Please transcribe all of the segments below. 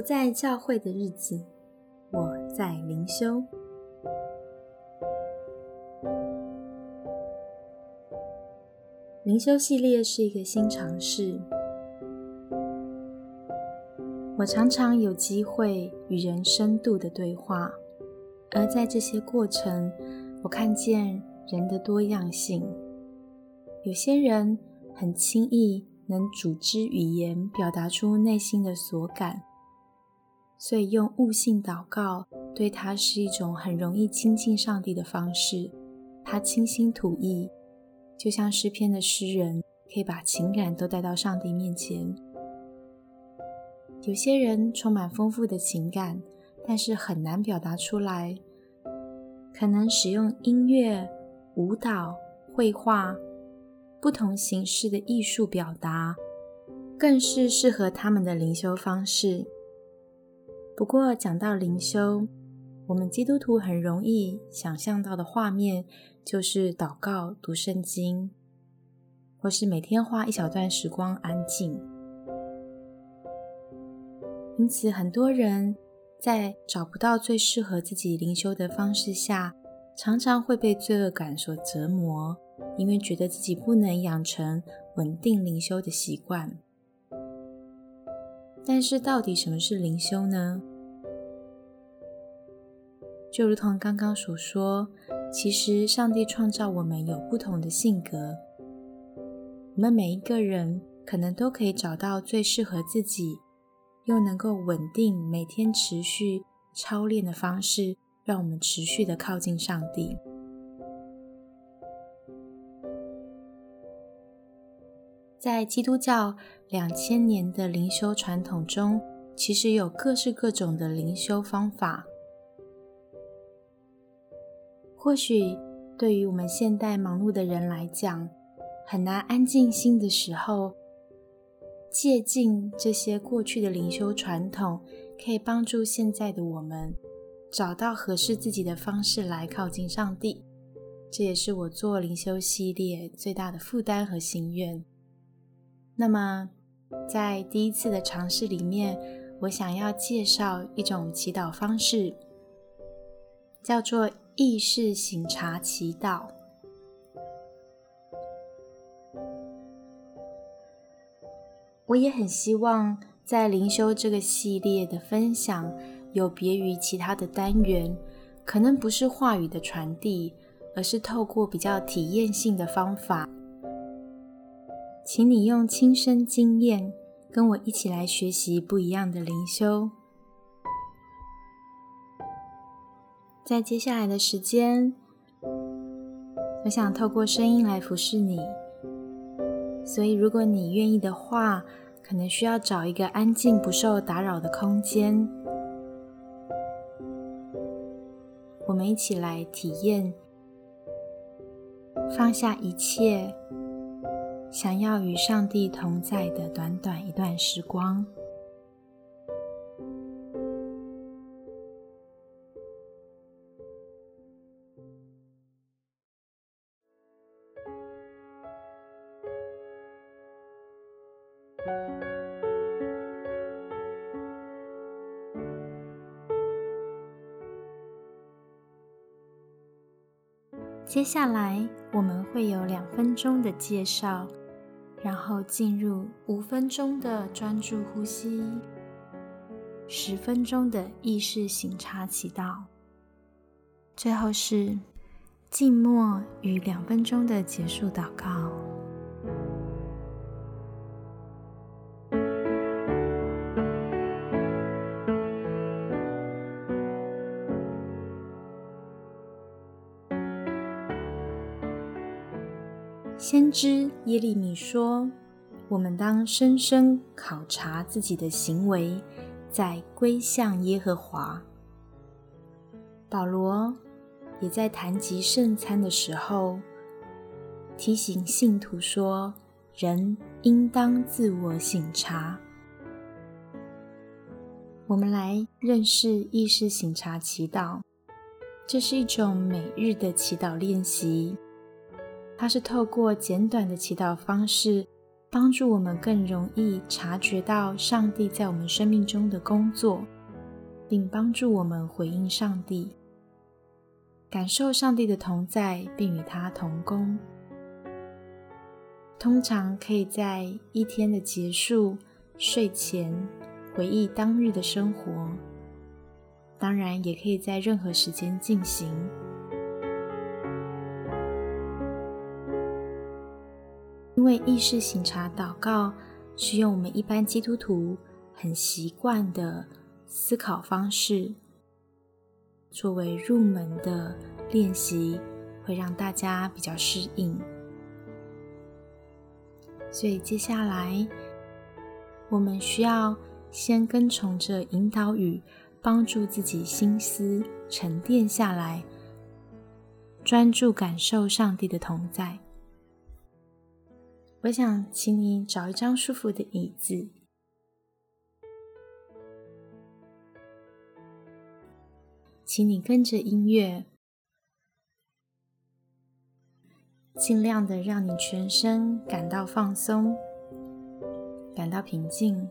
不在教会的日子，我在灵修。灵修系列是一个新尝试。我常常有机会与人深度的对话，而在这些过程，我看见人的多样性。有些人很轻易能组织语言，表达出内心的所感。所以，用悟性祷告对他是一种很容易亲近上帝的方式。他倾心吐意，就像诗篇的诗人，可以把情感都带到上帝面前。有些人充满丰富的情感，但是很难表达出来，可能使用音乐、舞蹈、绘画不同形式的艺术表达，更是适合他们的灵修方式。不过，讲到灵修，我们基督徒很容易想象到的画面就是祷告、读圣经，或是每天花一小段时光安静。因此，很多人在找不到最适合自己灵修的方式下，常常会被罪恶感所折磨，因为觉得自己不能养成稳定灵修的习惯。但是，到底什么是灵修呢？就如同刚刚所说，其实上帝创造我们有不同的性格，我们每一个人可能都可以找到最适合自己，又能够稳定每天持续操练的方式，让我们持续的靠近上帝。在基督教两千年的灵修传统中，其实有各式各种的灵修方法。或许对于我们现代忙碌的人来讲，很难安静心的时候，借鉴这些过去的灵修传统，可以帮助现在的我们找到合适自己的方式来靠近上帝。这也是我做灵修系列最大的负担和心愿。那么，在第一次的尝试里面，我想要介绍一种祈祷方式，叫做。意识醒察祈祷，我也很希望在灵修这个系列的分享有别于其他的单元，可能不是话语的传递，而是透过比较体验性的方法，请你用亲身经验跟我一起来学习不一样的灵修。在接下来的时间，我想透过声音来服侍你。所以，如果你愿意的话，可能需要找一个安静、不受打扰的空间，我们一起来体验放下一切，想要与上帝同在的短短一段时光。接下来我们会有两分钟的介绍，然后进入五分钟的专注呼吸，十分钟的意识醒察祈祷，最后是静默与两分钟的结束祷告。利米说：“我们当深深考察自己的行为，在归向耶和华。”保罗也在谈及圣餐的时候，提醒信徒说：“人应当自我省察。”我们来认识意识省察祈祷，这是一种每日的祈祷练习。它是透过简短的祈祷方式，帮助我们更容易察觉到上帝在我们生命中的工作，并帮助我们回应上帝，感受上帝的同在，并与他同工。通常可以在一天的结束、睡前回忆当日的生活，当然也可以在任何时间进行。因为意识醒察祷告是用我们一般基督徒很习惯的思考方式，作为入门的练习，会让大家比较适应。所以接下来，我们需要先跟从着引导语，帮助自己心思沉淀下来，专注感受上帝的同在。我想请你找一张舒服的椅子，请你跟着音乐，尽量的让你全身感到放松，感到平静。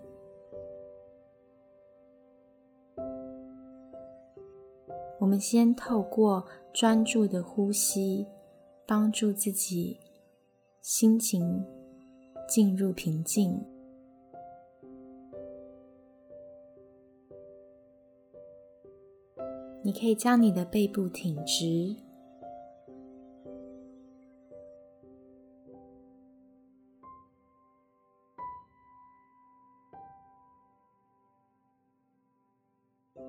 我们先透过专注的呼吸，帮助自己心情。进入平静。你可以将你的背部挺直，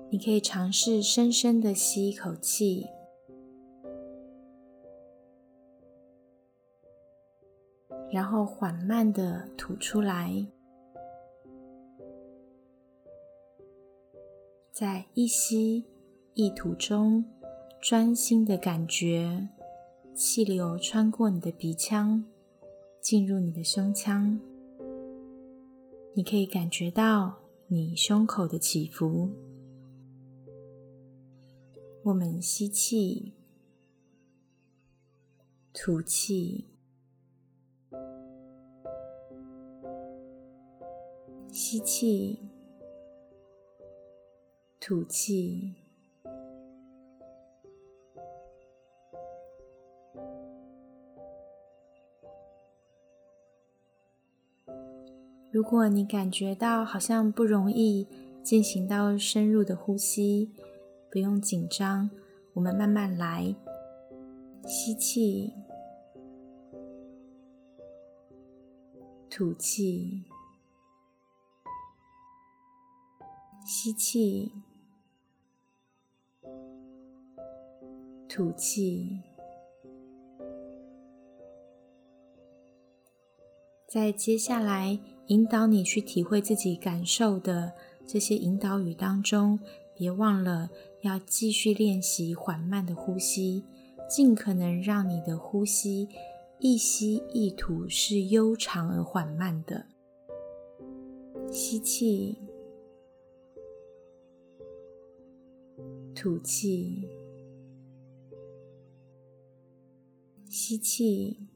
你可以尝试深深的吸一口气。然后缓慢的吐出来，在一吸一吐中，专心的感觉气流穿过你的鼻腔，进入你的胸腔。你可以感觉到你胸口的起伏。我们吸气，吐气。吸气，吐气。如果你感觉到好像不容易进行到深入的呼吸，不用紧张，我们慢慢来。吸气，吐气。吸气，吐气。在接下来引导你去体会自己感受的这些引导语当中，别忘了要继续练习缓慢的呼吸，尽可能让你的呼吸一吸一吐是悠长而缓慢的。吸气。吐气，吸气，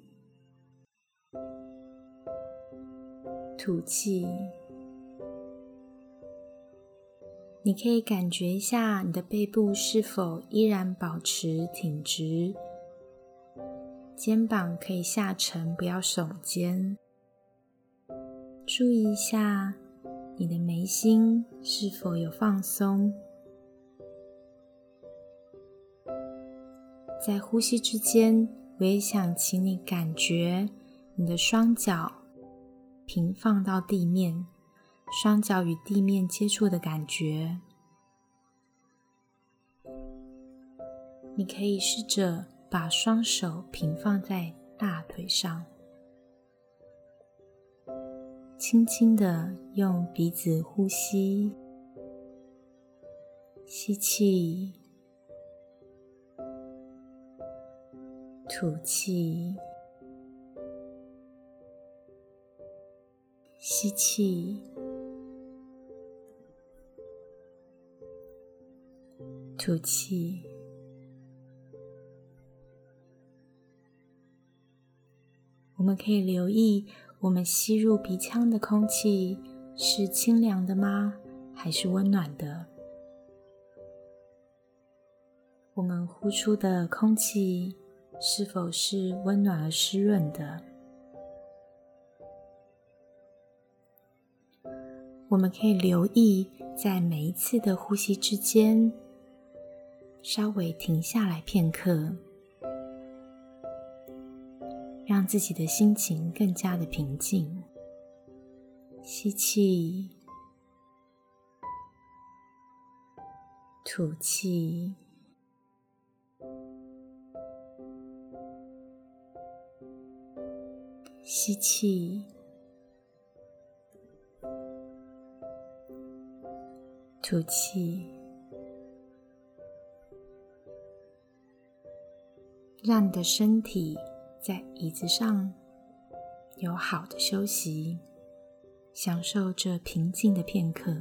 吐气。你可以感觉一下你的背部是否依然保持挺直，肩膀可以下沉，不要耸肩。注意一下你的眉心是否有放松。在呼吸之间，我也想请你感觉你的双脚平放到地面，双脚与地面接触的感觉。你可以试着把双手平放在大腿上，轻轻的用鼻子呼吸，吸气。吐气，吸气，吐气。我们可以留意我们吸入鼻腔的空气是清凉的吗？还是温暖的？我们呼出的空气是否是温暖而湿润的？我们可以留意，在每一次的呼吸之间，稍微停下来片刻，让自己的心情更加的平静。吸气，吐气，吸气。吐气，让你的身体在椅子上有好的休息，享受这平静的片刻。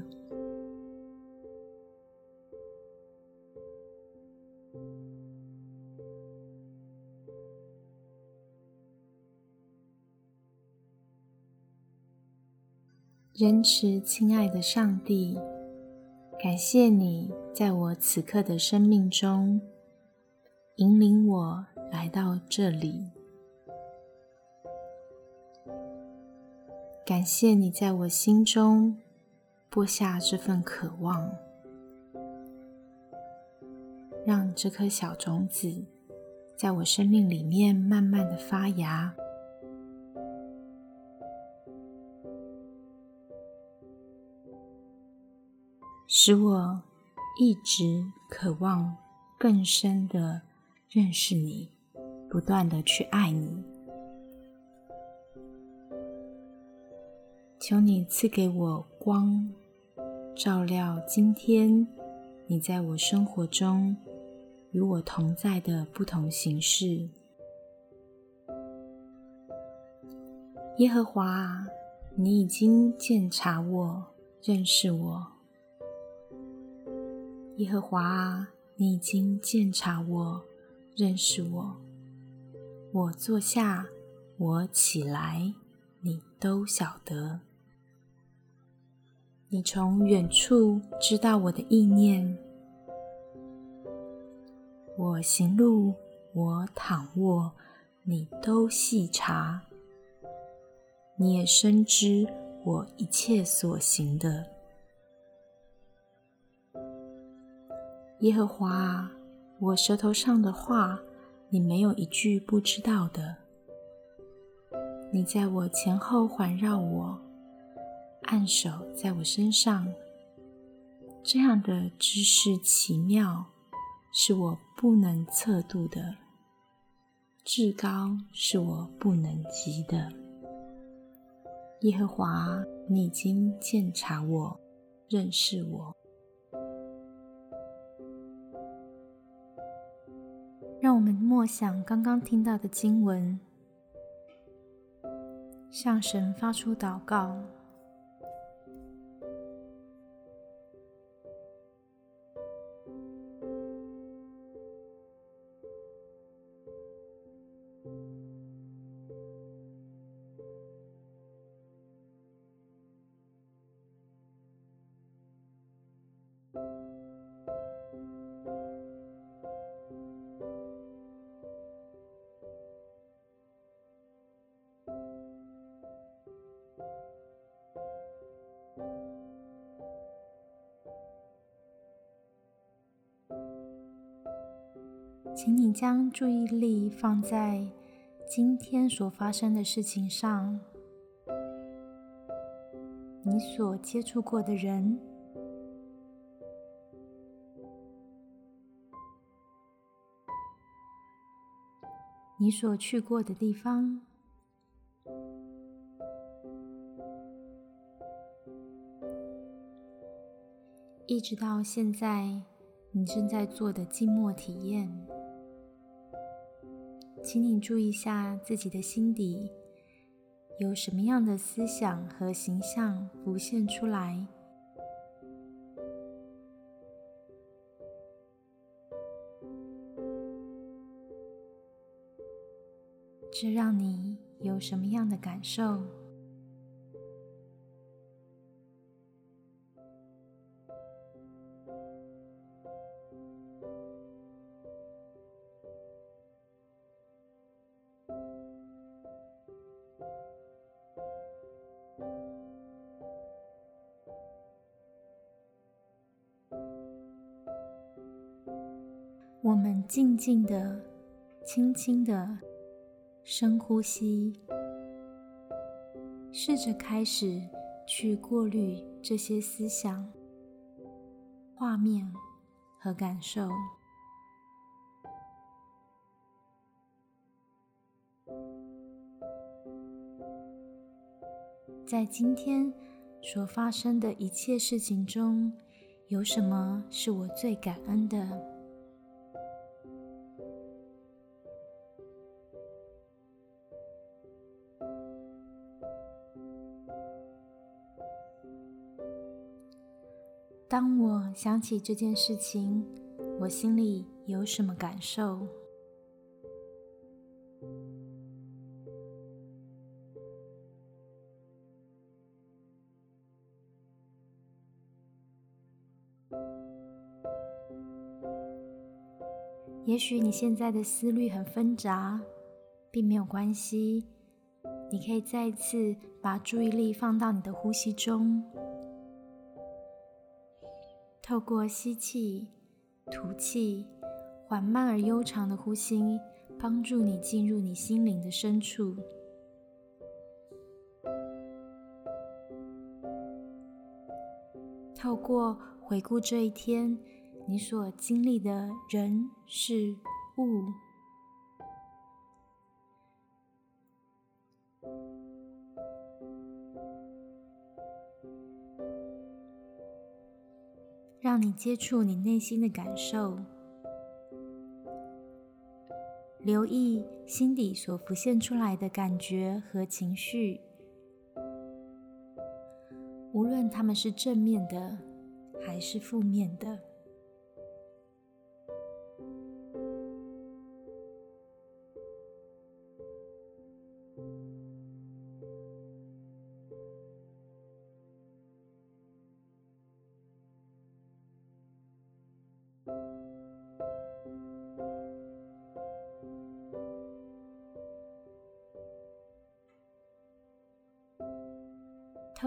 仁慈亲爱的上帝。感谢你在我此刻的生命中引领我来到这里。感谢你在我心中播下这份渴望，让这颗小种子在我生命里面慢慢的发芽。使我一直渴望更深的认识你，不断的去爱你。求你赐给我光，照亮今天你在我生活中与我同在的不同形式。耶和华，你已经鉴察我，认识我。耶和华啊，你已经鉴察我，认识我。我坐下，我起来，你都晓得。你从远处知道我的意念。我行路，我躺卧，你都细察。你也深知我一切所行的。耶和华，我舌头上的话，你没有一句不知道的。你在我前后环绕我，按手在我身上，这样的知识奇妙，是我不能测度的，至高是我不能及的。耶和华，你已经鉴察我，认识我。让我们默想刚刚听到的经文，向神发出祷告。请你将注意力放在今天所发生的事情上，你所接触过的人，你所去过的地方，一直到现在你正在做的静默体验。请你注意一下自己的心底有什么样的思想和形象浮现出来，这让你有什么样的感受？静静的、轻轻的深呼吸，试着开始去过滤这些思想、画面和感受。在今天所发生的一切事情中，有什么是我最感恩的？当我想起这件事情，我心里有什么感受？也许你现在的思虑很纷杂，并没有关系，你可以再一次把注意力放到你的呼吸中。透过吸气、吐气，缓慢而悠长的呼吸，帮助你进入你心灵的深处。透过回顾这一天，你所经历的人事物。你接触你内心的感受，留意心底所浮现出来的感觉和情绪，无论他们是正面的还是负面的。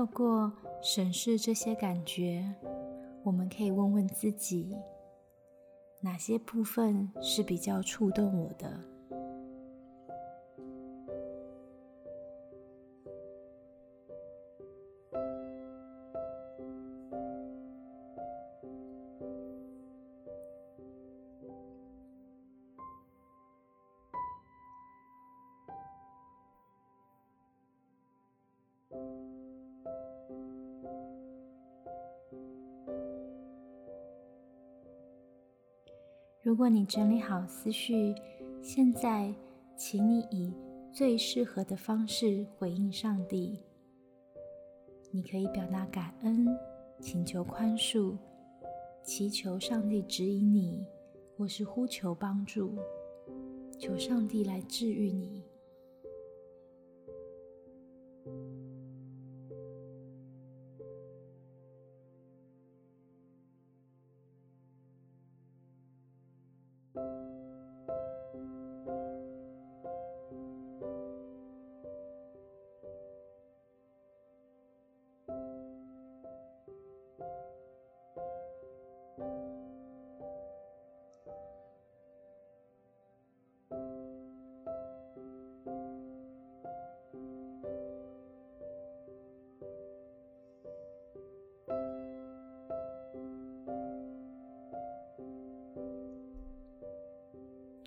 过审视这些感觉，我们可以问问自己：哪些部分是比较触动我的？如果你整理好思绪，现在，请你以最适合的方式回应上帝。你可以表达感恩，请求宽恕，祈求上帝指引你，或是呼求帮助，求上帝来治愈你。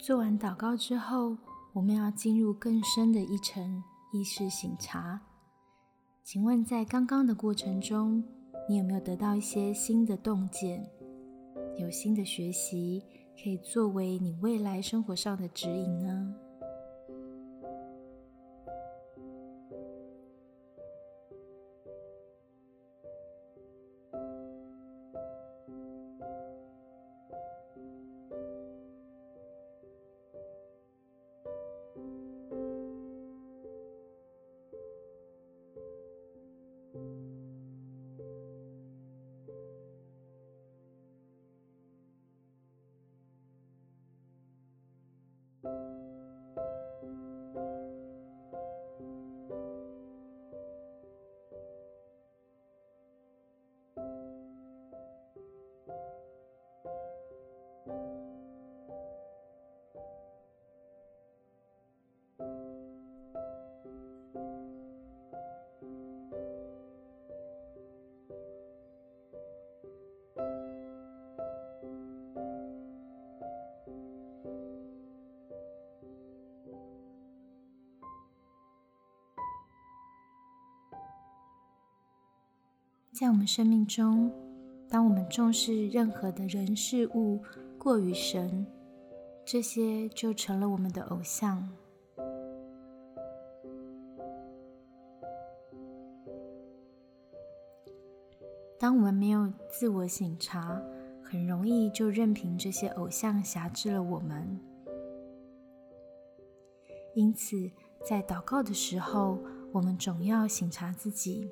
做完祷告之后，我们要进入更深的一层意识醒察。请问，在刚刚的过程中，你有没有得到一些新的洞见？有新的学习，可以作为你未来生活上的指引呢？在我们生命中我们重视任何的人事物过于神，这些就成了我们的偶像。当我们没有自我省察，很容易就任凭这些偶像辖制了我们。因此，在祷告的时候，我们总要省察自己。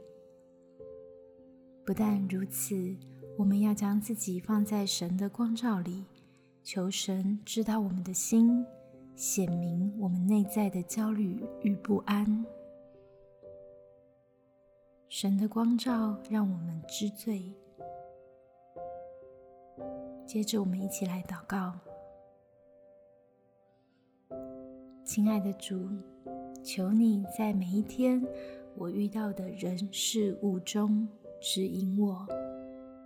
不但如此，我们要将自己放在神的光照里，求神知道我们的心，显明我们内在的焦虑与不安。神的光照让我们知罪。接着，我们一起来祷告。亲爱的主，求你在每一天我遇到的人事物中指引我，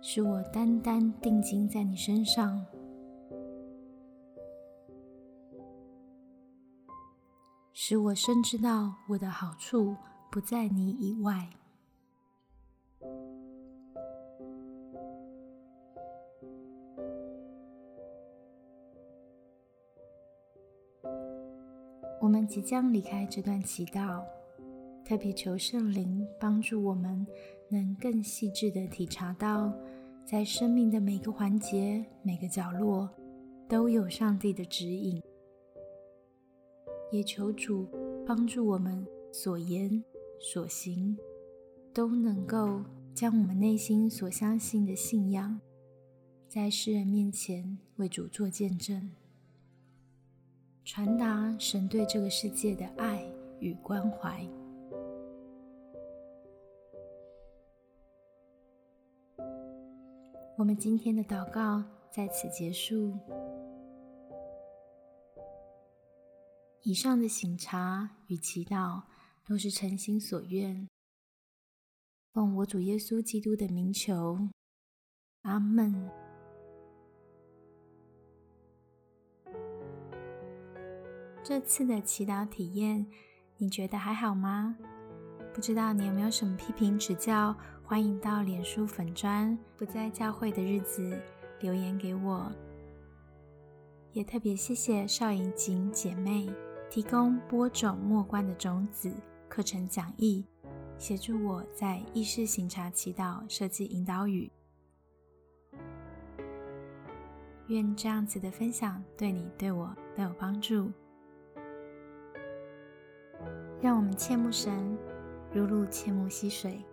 使我单单定睛在你身上，使我深知道我的好处不在你以外。我们即将离开这段祈祷，特别求圣灵帮助我们，能更细致的体察到，在生命的每个环节、每个角落，都有上帝的指引。也求主帮助我们所言所行，都能够将我们内心所相信的信仰，在世人面前为主做见证。传达神对这个世界的爱与关怀。我们今天的祷告在此结束。以上的醒察与祈祷都是诚心所愿，奉我主耶稣基督的名求，阿门。这次的祈祷体验，你觉得还好吗？不知道你有没有什么批评指教？欢迎到脸书粉砖不在教会的日子留言给我。也特别谢谢邵莹锦姐妹提供播种末观的种子课程讲义，协助我在意识行查祈祷设计引导语。愿这样子的分享对你对我都有帮助。让我们切慕神，如入切慕溪水。